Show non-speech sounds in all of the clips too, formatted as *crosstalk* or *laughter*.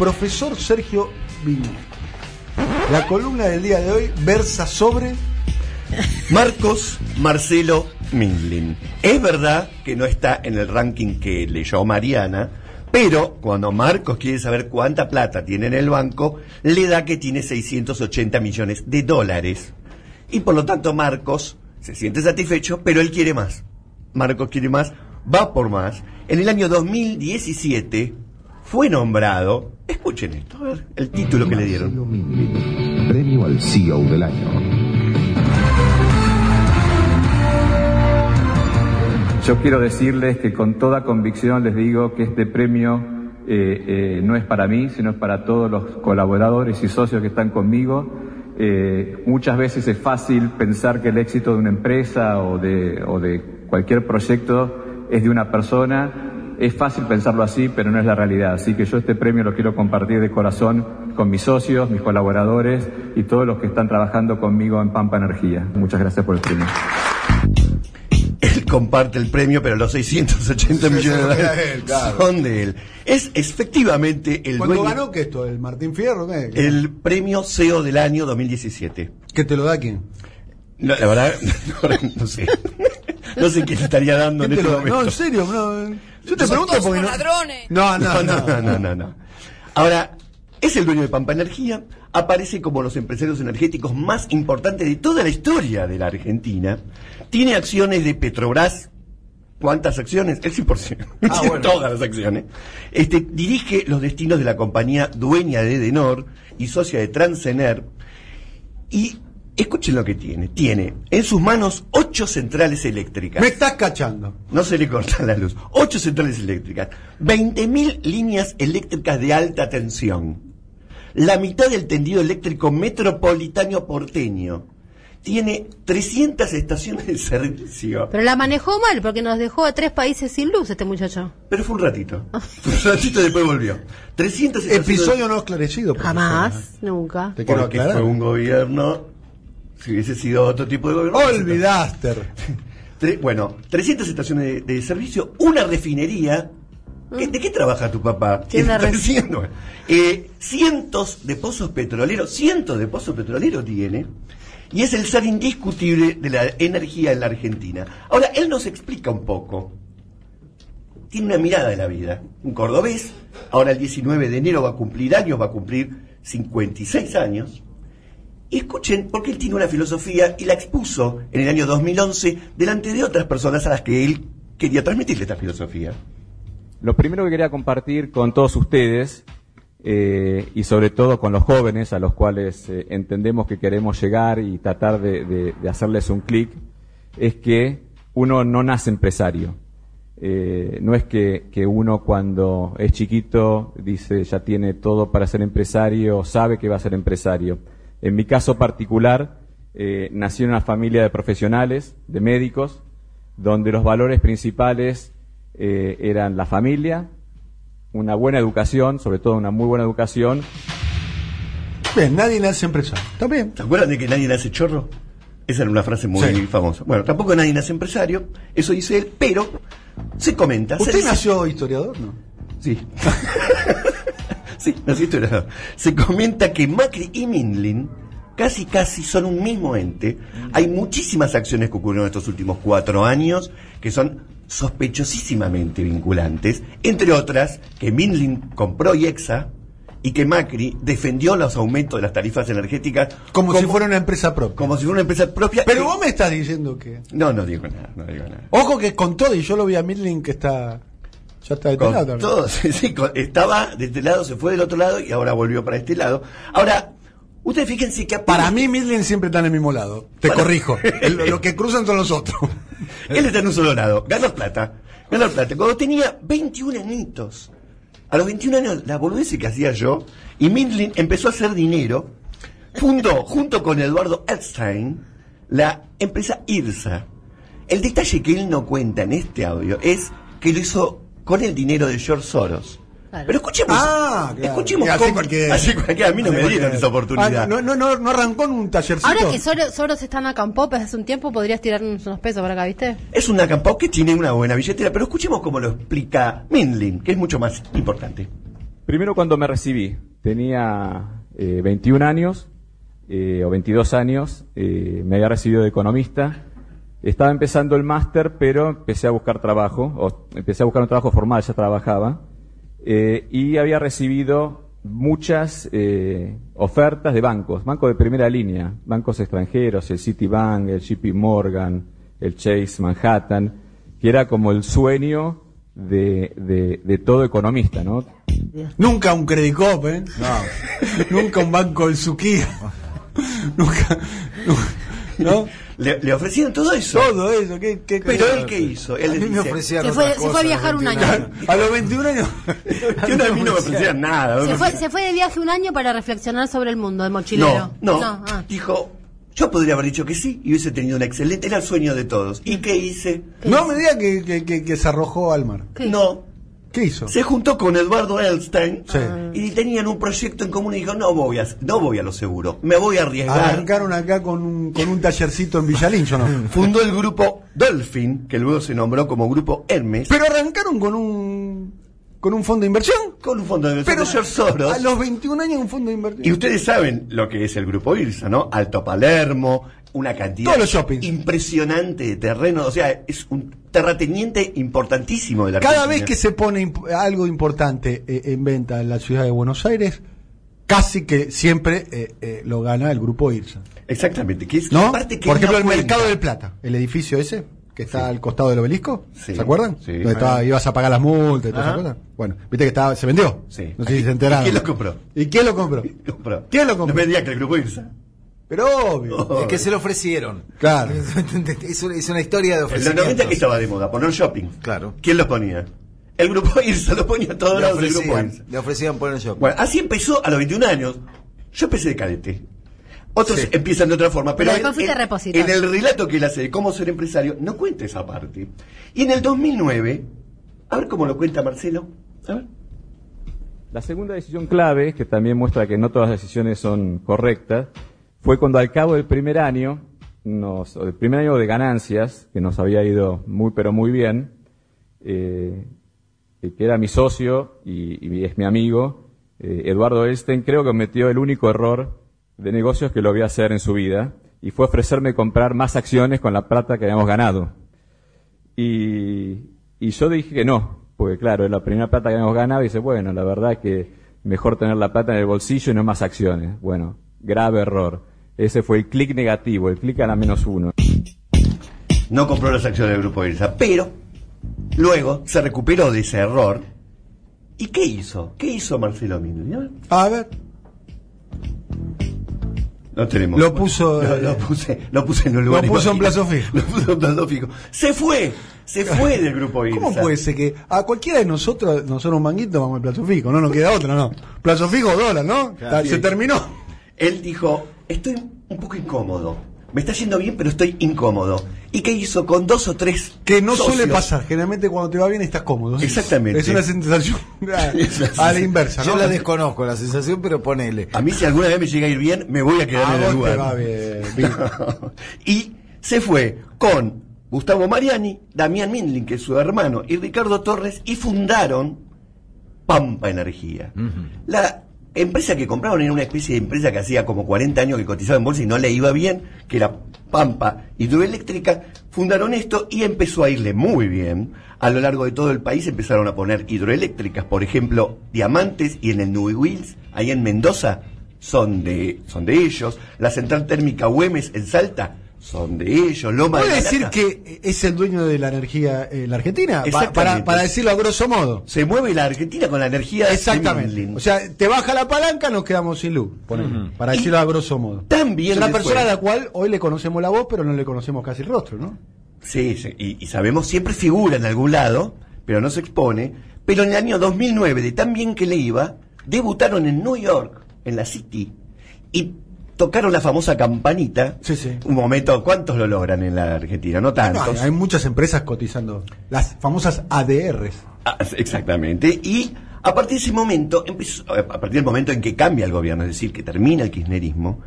profesor Sergio Vini. La columna del día de hoy versa sobre Marcos Marcelo Minglin. Es verdad que no está en el ranking que leyó Mariana, pero cuando Marcos quiere saber cuánta plata tiene en el banco, le da que tiene 680 millones de dólares. Y por lo tanto Marcos se siente satisfecho, pero él quiere más. Marcos quiere más, va por más. En el año 2017 fue nombrado, escuchen esto, a ver, el título que le dieron. Premio al CEO del año. Yo quiero decirles que con toda convicción les digo que este premio eh, eh, no es para mí, sino es para todos los colaboradores y socios que están conmigo. Eh, muchas veces es fácil pensar que el éxito de una empresa o de, o de cualquier proyecto es de una persona. Es fácil pensarlo así, pero no es la realidad. Así que yo este premio lo quiero compartir de corazón con mis socios, mis colaboradores y todos los que están trabajando conmigo en Pampa Energía. Muchas gracias por el premio. Él comparte el premio, pero los 680 Sí, millones de dólares él, claro. son de él. Es efectivamente el ¿Cuándo dueño- ganó que esto? ¿El Martín Fierro? ¿Qué? el premio CEO del año 2017. ¿Que te lo da quién? No, la verdad, *laughs* no, no sé. No sé qué le estaría dando en ¿Quién te este lo da? No, momento. en serio, no. Yo te pregunto porque no. ladrones. No, No, no, no, no, no. Ahora, es el dueño de Pampa Energía, aparece como los empresarios energéticos más importantes de toda la historia de la Argentina, tiene acciones de Petrobras, ¿cuántas acciones? El 100%, Ah, *laughs* bueno. todas las acciones. Este, dirige los destinos de la compañía dueña de Edenor y socia de Transener, y escuchen lo que tiene, tiene en sus manos ocho centrales eléctricas. Me estás cachando. No se le corta la luz. Ocho centrales eléctricas. 20.000 líneas eléctricas de alta tensión. La mitad del tendido eléctrico metropolitano porteño. Tiene 300 estaciones de servicio. Pero la manejó mal porque nos dejó a tres países sin luz este muchacho. Pero fue un ratito. *laughs* Fue un ratito y después volvió. 300 estaciones. Episodio no esclarecido. Jamás, nunca. Te quiero Porque aclarar. fue un gobierno. Si hubiese sido otro tipo de gobierno. Olvidaste. *laughs* Tre- bueno, 300 estaciones de, de servicio, una refinería. ¿Qué- ¿De qué trabaja tu papá? Está diciendo, eh, cientos de pozos petroleros, cientos de pozos petroleros tiene, y es el ser indiscutible de la energía en la Argentina. Ahora, él nos explica un poco. Tiene una mirada de la vida. Un cordobés, ahora el 19 de enero va a cumplir años, va a cumplir 56 años. Escuchen, porque él tiene una filosofía y la expuso en el año 2011 delante de otras personas a las que él quería transmitirle esta filosofía. Lo primero que quería compartir con todos ustedes eh, y sobre todo con los jóvenes a los cuales eh, entendemos que queremos llegar y tratar de, hacerles un clic es que uno no nace empresario. Eh, no es que, que uno cuando es chiquito dice ya tiene todo para ser empresario, sabe que va a ser empresario. En mi caso particular, eh, nací en una familia de profesionales, de médicos, donde los valores principales eh, eran la familia, una buena educación, sobre todo una muy buena educación, Bien, nadie nace empresario. Está bien. ¿Se acuerdan de que nadie nace chorro? Esa era una frase muy Sí. famosa. Bueno, tampoco nadie nace empresario, eso dice él, pero se comenta. se ¿Usted dice- nació historiador? No. Sí. *laughs* sí, nací historiador. Se comenta que Macri y Minlin casi casi son un mismo ente. Hay muchísimas acciones que ocurrieron estos últimos cuatro años que son sospechosísimamente vinculantes, entre otras que Minlin compró IEXA y que Macri defendió los aumentos de las tarifas energéticas Como, si fuera una empresa propia. como si fuera una empresa propia. Pero que- vos me estás diciendo que. No, no digo nada, no digo nada. Ojo que con todo, y yo lo vi a Midling que está. Ya está de este lado también. todo, *laughs* sí, sí, con- estaba de este lado, se fue del otro lado y ahora volvió para este lado. Ahora, ustedes fíjense que Para mí, Midling siempre está en el mismo lado. Te Para- corrijo. *laughs* El- lo que cruzan son los otros. *laughs* Él está en un solo lado. Ganó plata. Ganó plata. Cuando tenía 21 añitos. A los 21 años, la boludez que hacía yo. Y Mindlin empezó a hacer dinero. Fundó, junto con Eduardo Epstein, la empresa IRSA. El detalle que él no cuenta en este audio es que lo hizo con el dinero de George Soros. Claro. Pero escuchemos. Ah, claro. Escuchemos Así cómo- cualquiera. así cualquiera. A mí no me dieron esa oportunidad. Ah, no, no, no, no arrancó en un tallercito. Ahora que Soros, Soros están acá en Pop hace un tiempo, podrías tirarnos unos pesos para acá, ¿viste? Es una campao que tiene una buena billetera, pero escuchemos cómo lo explica Mindlin, que es mucho más importante. Primero cuando me recibí, tenía eh, 21 años eh, o 22 años, eh, me había recibido de economista, estaba empezando el máster, pero empecé a buscar trabajo, o empecé a buscar un trabajo formal, ya trabajaba, eh, y había recibido muchas eh, ofertas de bancos, bancos de primera línea, bancos extranjeros, el Citibank, el JP Morgan, el Chase Manhattan, que era como el sueño de, de, de todo economista, ¿no? Nunca un Credit Cop, ¿eh? *laughs* Nunca un banco del Suquía. *laughs* Nunca, ¿no? Le, le ofrecieron todo eso. Todo eso, ¿qué, qué Pero él qué hizo? Él A mí me ofrecían Se fue, se fue a viajar un año. ¿entiendes? A los 21 años. *laughs* que una a mí no me ofrecían nada. Se fue, se fue de viaje un año para reflexionar sobre el mundo de mochilero. No, no. ah. Dijo, yo podría haber dicho que sí y hubiese tenido una excelente, era el sueño de todos. ¿Y qué hice? No me diga que, que, que, que se arrojó al mar. ¿Qué? No. ¿Qué hizo? Se juntó con Eduardo Elstein Sí. y tenían un proyecto en común y dijo, no voy a, no voy a lo seguro, me voy a arriesgar. Arrancaron acá con un, con un tallercito en Villalincho, ¿no? *laughs* Fundó el grupo Dolphin, que luego se nombró como Grupo Hermes, Pero arrancaron con un con un fondo de inversión. con un fondo de inversión Pero de George Soros. a los 21 años un fondo de inversión. Y ustedes saben lo que es el Grupo IRSA, ¿no? Alto Palermo, una cantidad Todos los shoppings. impresionante de terreno, o sea, es un terrateniente importantísimo de la Cada Argentina. vez que se pone imp- algo importante eh, en venta en la ciudad de Buenos Aires, casi que siempre eh, eh, lo gana el grupo IRSA. Exactamente, que es ¿No? parte que Por ejemplo, no el cuenta. Mercado del Plata, el edificio ese que está al costado del obelisco, Sí. ¿se acuerdan? Sí. Donde estaba- ibas a pagar las multas y todas Ajá. esas cosas. Bueno, viste que estaba, se vendió. Sí. No sé si se *laughs* enteraron. ¿Y quién lo compró? ¿Y quién lo compró? *laughs* Compró. ¿Quién lo compró? No diga que el Grupo IRSA. Pero obvio. *laughs* Es que se lo ofrecieron. Claro. *laughs* Es una, es una historia de En los ofrecimientos. 90 que estaba de moda, poner shopping. Claro. ¿Quién los ponía? El Grupo *laughs* IRSA lo ponía a todos lados del Grupo IRSA. le ofrecían poner shopping. Bueno, así empezó a los 21 años. Yo empecé de cadete. Otros Sí. empiezan de otra forma, pero en, el relato que él hace de cómo ser empresario, no cuenta esa parte. Y en el 2009, a ver cómo lo cuenta Marcelo. A ver. La segunda decisión clave, que también muestra que no todas las decisiones son correctas, fue cuando al cabo del primer año, nos, o del primer año de ganancias, que nos había ido muy pero muy bien, eh, que era mi socio y, es mi amigo, eh, Eduardo Elstein, creo que cometió el único error de negocios que lo voy a hacer en su vida, y fue ofrecerme comprar más acciones con la plata que habíamos ganado. Y, y yo dije que no, porque claro, es la primera plata que habíamos ganado y dice, bueno, la verdad que mejor tener la plata en el bolsillo y no más acciones. Bueno, grave error. Ese fue el clic negativo, el clic a la menos uno. No compró las acciones del Grupo IRSA, pero luego se recuperó de ese error. ¿Y qué hizo? ¿Qué hizo Marcelo Minelli? A ver. No tenemos. Lo *laughs* puso, Lo, eh, lo puse, lo puse en un lugar. lo puso en plazo fijo. *laughs* Lo puso en plazo fijo. Se fue. Se fue del grupo IRSA. *laughs* ¿cómo puede ser que a cualquiera de nosotros, nosotros un manguito, vamos al plazo fijo? No nos queda otra, ¿no? Plazo fijo, dólar, ¿no? Claro. Se terminó. Él dijo: Estoy un poco incómodo. Me está yendo bien, pero estoy incómodo. ¿Y qué hizo con dos o tres? Que no socios? suele pasar. Generalmente cuando te va bien estás cómodo. Exactamente. Es una sensación *laughs* a, a la inversa, ¿no? Yo la desconozco la sensación, pero ponele. A mí, si alguna vez me llega a ir bien, me voy a quedar A en el lugar. va bien, *laughs* bien. y se fue con Gustavo Mariani, Damián Mindlin, que es su hermano, y Ricardo Torres, y fundaron Pampa Energía. La empresa que compraron era una especie de empresa que hacía como 40 años que cotizaba en bolsa y no le iba bien, que era Pampa Hidroeléctrica. Fundaron esto y empezó a irle muy bien. A lo largo de todo el país empezaron a poner hidroeléctricas, por ejemplo, Diamantes y en el New Wheels, ahí en Mendoza, son de, son de ellos. La central térmica Güemes en Salta son de ellos. Loma de ¿Puede decir Galata. que es el dueño de la energía en la Argentina? Para, para decirlo a grosso modo. se mueve la Argentina con la energía de Exactamente. O sea, te baja la palanca, nos quedamos sin luz. ponele, Para Y decirlo a grosso modo. también es una persona a la cual hoy le conocemos la voz, pero no le conocemos casi el rostro, ¿no? Sí, sí, y, y sabemos, siempre figura en algún lado, pero no se expone. Pero en el año 2009, de tan bien que le iba, debutaron en New York, en la City, y tocaron la famosa campanita. Sí, sí. Un momento, ¿cuántos lo logran en la Argentina? No No, tantos. hay, hay muchas empresas cotizando. Las famosas ADRs. Ah, exactamente. Y a partir de ese momento, a partir del momento en que cambia el gobierno, es decir, que termina el kirchnerismo,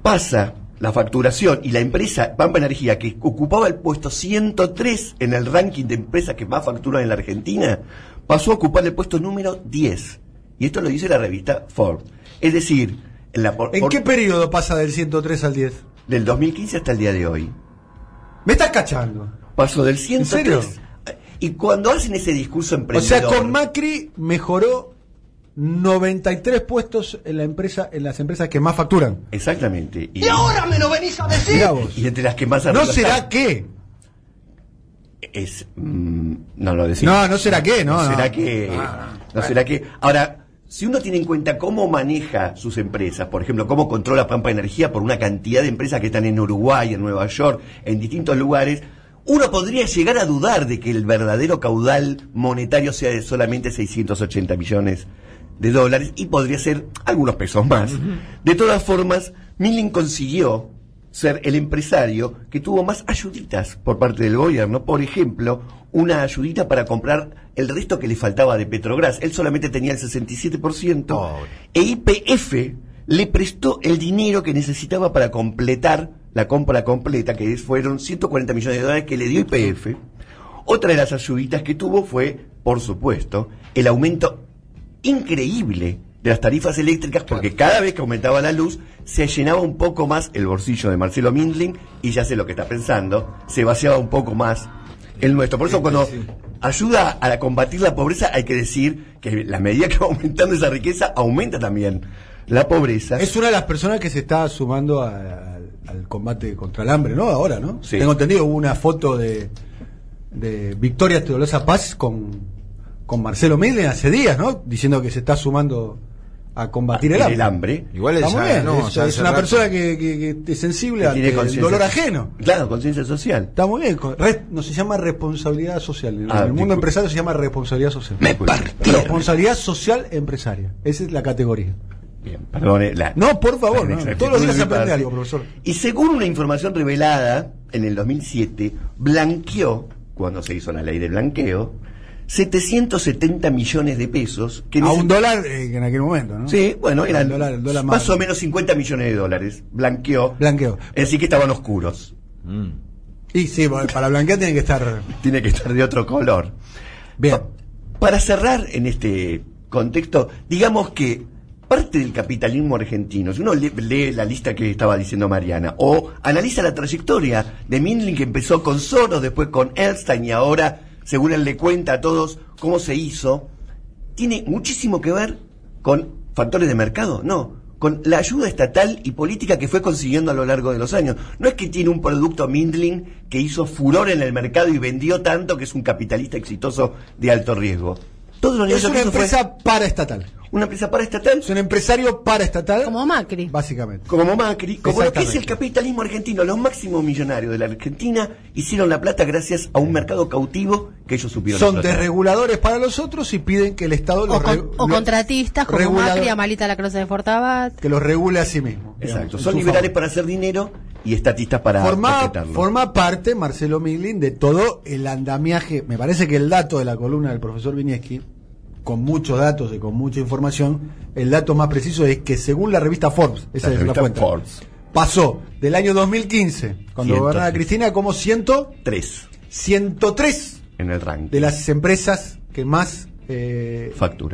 pasa la facturación y la empresa Pampa Energía, que ocupaba el puesto 103 en el ranking de empresas que más facturan en la Argentina, pasó a ocupar el puesto número 10. Y esto lo dice la revista Forbes. Es decir, en la por- ¿En por- qué periodo pasa del 103 al 10? del 2015 hasta el día de hoy. Me estás cachando. Pasó del 103. serio? Y cuando hacen ese discurso O emprendedor... sea, con Macri mejoró 93 puestos en la empresa, en las empresas que más facturan. Exactamente. Y, me lo venís a decir? Y entre las que más ¿No será que? Es, mm, no lo decimos. No, no será que, no, no. será que. no será que. Ahora, si uno tiene en cuenta cómo maneja sus empresas, por ejemplo, cómo controla Pampa Energía por una cantidad de empresas que están en Uruguay, en Nueva York, en distintos lugares, uno podría llegar a dudar de que el verdadero caudal monetario sea de solamente 680 millones de dólares y podría ser algunos pesos más. De todas formas, Milling consiguió ser el empresario que tuvo más ayuditas por parte del gobierno. Por ejemplo, una ayudita para comprar el resto que le faltaba de Petrobras. Él solamente tenía el 67%. E IPF le prestó el dinero que necesitaba para completar la compra completa, que fueron 140 millones de dólares que le dio IPF. Otra de las ayuditas que tuvo fue, por supuesto, el aumento increíble de las tarifas eléctricas porque cada vez que aumentaba la luz se llenaba un poco más el bolsillo de Marcelo Mindling y ya sé lo que está pensando, se vaciaba un poco más el nuestro. Por eso cuando ayuda a combatir la pobreza hay que decir que la medida que va aumentando esa riqueza aumenta también la pobreza. Es una de las personas que se está sumando a- al combate contra el hambre, ¿no? Ahora, ¿no? Sí. Tengo entendido, hubo una foto de, de Victoria Teolosa Paz con, con Marcelo Midlen hace días, ¿no? Diciendo que se está sumando a combatir el hambre. el hambre. Igual ella muy bien, ganó, es, ya es una rato. persona que, que- que es sensible conciencia- dolor ajeno. Claro, conciencia social. Está muy bien. re- no se llama responsabilidad social. En Ah, el mundo disculpe. empresario se llama responsabilidad social. Me partieron. Responsabilidad social empresaria. Esa es la categoría. Bien, perdone. la- No, por favor, no, todos los días aprende algo, profesor. Y según una información revelada en el 2007, blanqueó, cuando se hizo la ley de blanqueo, 770 millones de pesos. Que A ese- un dólar eh, en aquel momento, ¿no? Sí, bueno, eran El dólar- el dólar más más- o menos 50 millones de dólares. Blanqueó. Blanqueó. Es decir, que estaban oscuros. Y sí, para blanquear tiene que estar. Tiene que estar de otro color. Bien. Pa- Para cerrar en este contexto, digamos que parte del capitalismo argentino, si uno lee, lee la lista que estaba diciendo Mariana, o analiza la trayectoria de Mindling que empezó con Soros, después con Ernstein y ahora, según él le cuenta a todos cómo se hizo, tiene muchísimo que ver con factores de mercado, no, con la ayuda estatal y política que fue consiguiendo a lo largo de los años. No es que tiene un producto Mindling que hizo furor en el mercado y vendió tanto que es un capitalista exitoso de alto riesgo. Todo lo Es una hizo fue empresa paraestatal. una empresa paraestatal Es un empresario paraestatal. Como Macri. Básicamente. como Macri, como lo que es el capitalismo argentino. Los máximos millonarios de la Argentina hicieron la plata gracias a un mercado cautivo que ellos supieron Son desreguladores para los otros y piden que el Estado los O, con- o los- contratistas como Macri, Amalita la Croce de Fortabat. que los regule a sí mismo. digamos, Exacto, en son liberales favor. para hacer dinero y estatistas para Forma, respetarlo. forma parte Marcelo Miglin de todo el andamiaje. Me parece que el dato de la columna del profesor Vinieski, con muchos datos y con mucha información, el dato más preciso es que según la revista Forbes, esa La es la cuenta, Forbes. pasó del año 2015, cuando 103. gobernaba Cristina, como 100, Tres 103 en el ranking. de las empresas que más eh,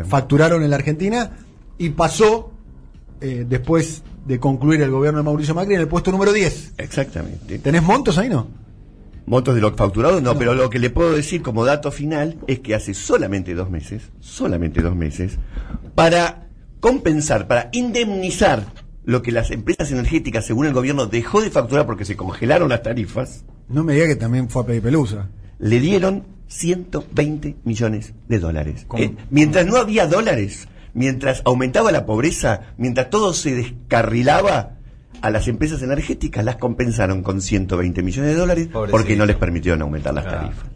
facturaron en la Argentina y pasó eh, después de concluir el gobierno de Mauricio Macri en el puesto número 10. Exactamente. ¿Tenés montos ahí, no? Montos de lo facturado, no, pero lo que le puedo decir como dato final es que hace solamente dos meses, solamente dos meses, para compensar, para indemnizar lo que las empresas energéticas, según el gobierno, dejó de facturar porque se congelaron las tarifas, No me diga que también fue a pedir pelusa. le dieron 120 millones de dólares. ¿Cómo? Eh, mientras no había dólares, mientras aumentaba la pobreza, mientras todo se descarrilaba, a las empresas energéticas las compensaron con 120 millones de dólares Pobrecito. porque no les permitieron aumentar las tarifas.